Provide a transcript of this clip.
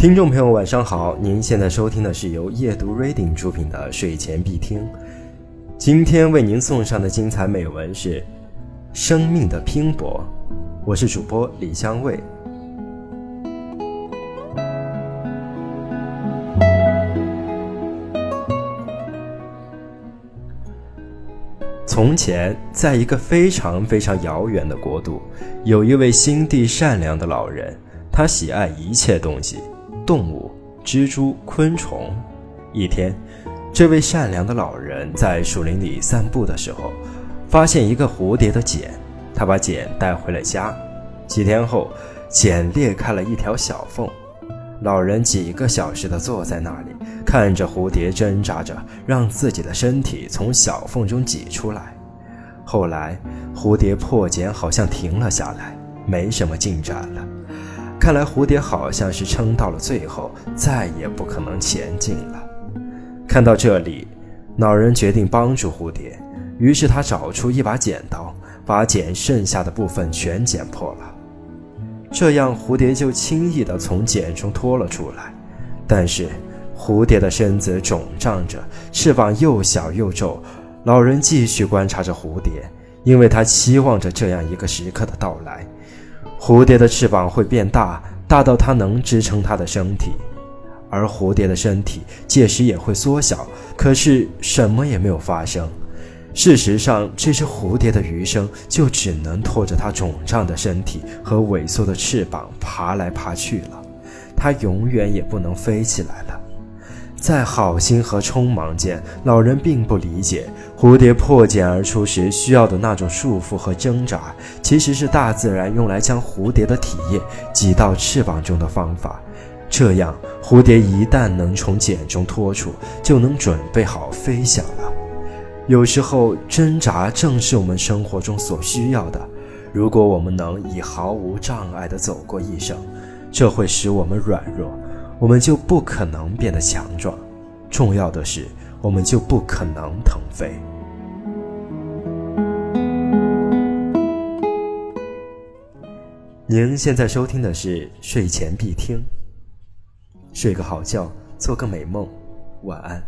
听众朋友，晚上好！您现在收听的是由夜读 Reading 出品的睡前必听。今天为您送上的精彩美文是《生命的拼搏》，我是主播李香卫。从前，在一个非常非常遥远的国度，有一位心地善良的老人，他喜爱一切东西。动物、蜘蛛、昆虫。一天，这位善良的老人在树林里散步的时候，发现一个蝴蝶的茧。他把茧带回了家。几天后，茧裂开了一条小缝。老人几个小时地坐在那里，看着蝴蝶挣扎着让自己的身体从小缝中挤出来。后来，蝴蝶破茧好像停了下来，没什么进展了。看来蝴蝶好像是撑到了最后，再也不可能前进了。看到这里，老人决定帮助蝴蝶，于是他找出一把剪刀，把茧剩下的部分全剪破了。这样，蝴蝶就轻易地从茧中脱了出来。但是，蝴蝶的身子肿胀着，翅膀又小又皱。老人继续观察着蝴蝶，因为他期望着这样一个时刻的到来。蝴蝶的翅膀会变大，大到它能支撑它的身体，而蝴蝶的身体届时也会缩小。可是什么也没有发生。事实上，这只蝴蝶的余生就只能拖着它肿胀的身体和萎缩的翅膀爬来爬去了，它永远也不能飞起来了。在好心和匆忙间，老人并不理解蝴蝶破茧而出时需要的那种束缚和挣扎，其实是大自然用来将蝴蝶的体液挤到翅膀中的方法。这样，蝴蝶一旦能从茧中脱出，就能准备好飞翔了。有时候，挣扎正是我们生活中所需要的。如果我们能以毫无障碍地走过一生，这会使我们软弱。我们就不可能变得强壮，重要的是，我们就不可能腾飞。您现在收听的是睡前必听，睡个好觉，做个美梦，晚安。